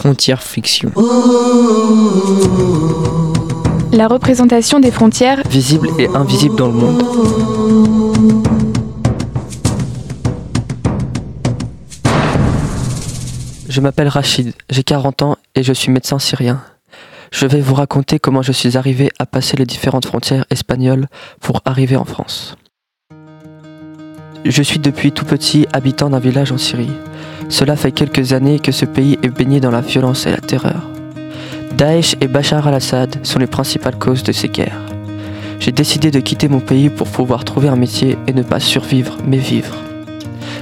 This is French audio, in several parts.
Frontières Fiction. La représentation des frontières visibles et invisibles dans le monde. Je m'appelle Rachid, j'ai 40 ans et je suis médecin syrien. Je vais vous raconter comment je suis arrivé à passer les différentes frontières espagnoles pour arriver en France. Je suis depuis tout petit habitant d'un village en Syrie. Cela fait quelques années que ce pays est baigné dans la violence et la terreur. Daesh et Bachar al-Assad sont les principales causes de ces guerres. J'ai décidé de quitter mon pays pour pouvoir trouver un métier et ne pas survivre, mais vivre.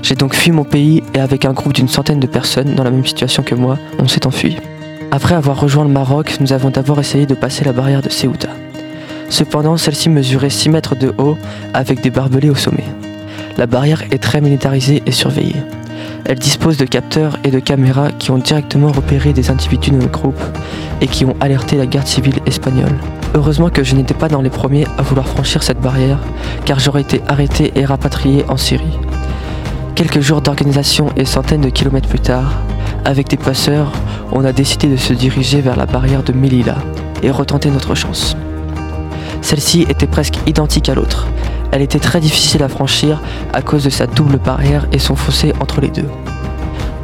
J'ai donc fui mon pays et avec un groupe d'une centaine de personnes dans la même situation que moi, on s'est enfui. Après avoir rejoint le Maroc, nous avons d'abord essayé de passer la barrière de Ceuta. Cependant, celle-ci mesurait 6 mètres de haut avec des barbelés au sommet. La barrière est très militarisée et surveillée. Elle dispose de capteurs et de caméras qui ont directement repéré des individus de notre groupe et qui ont alerté la garde civile espagnole. Heureusement que je n'étais pas dans les premiers à vouloir franchir cette barrière, car j'aurais été arrêté et rapatrié en Syrie. Quelques jours d'organisation et centaines de kilomètres plus tard, avec des passeurs, on a décidé de se diriger vers la barrière de Melilla et retenter notre chance. Celle-ci était presque identique à l'autre, elle était très difficile à franchir à cause de sa double barrière et son fossé entre les deux.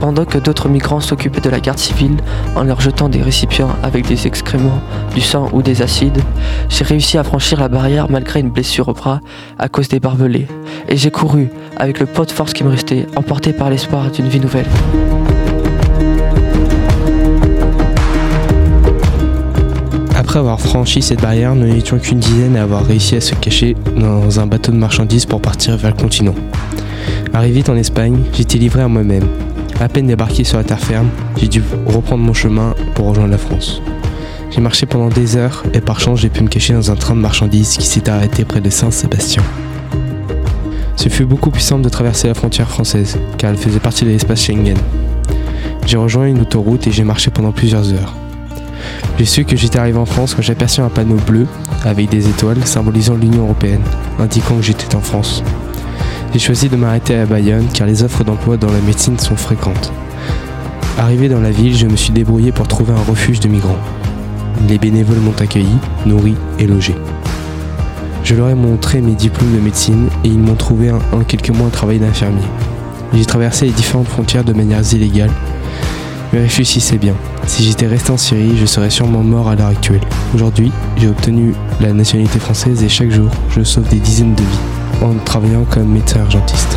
Pendant que d'autres migrants s'occupaient de la garde civile en leur jetant des récipients avec des excréments, du sang ou des acides, j'ai réussi à franchir la barrière malgré une blessure au bras à cause des barbelés. Et j'ai couru, avec le pot de force qui me restait, emporté par l'espoir d'une vie nouvelle. Après avoir franchi cette barrière, nous n'étions qu'une dizaine à avoir réussi à se cacher dans un bateau de marchandises pour partir vers le continent. Arrivé en Espagne, j'étais livré à moi-même. À peine débarqué sur la terre ferme, j'ai dû reprendre mon chemin pour rejoindre la France. J'ai marché pendant des heures et par chance j'ai pu me cacher dans un train de marchandises qui s'est arrêté près de Saint-Sébastien. Ce fut beaucoup plus simple de traverser la frontière française, car elle faisait partie de l'espace Schengen. J'ai rejoint une autoroute et j'ai marché pendant plusieurs heures. J'ai su que j'étais arrivé en France quand j'ai aperçu un panneau bleu avec des étoiles symbolisant l'Union Européenne, indiquant que j'étais en France. J'ai choisi de m'arrêter à Bayonne car les offres d'emploi dans la médecine sont fréquentes. Arrivé dans la ville, je me suis débrouillé pour trouver un refuge de migrants. Les bénévoles m'ont accueilli, nourri et logé. Je leur ai montré mes diplômes de médecine et ils m'ont trouvé en quelques mois un travail d'infirmier. J'ai traversé les différentes frontières de manière illégale mais réfléchissez bien. Si j'étais resté en Syrie, je serais sûrement mort à l'heure actuelle. Aujourd'hui, j'ai obtenu la nationalité française et chaque jour, je sauve des dizaines de vies en travaillant comme médecin argentiste.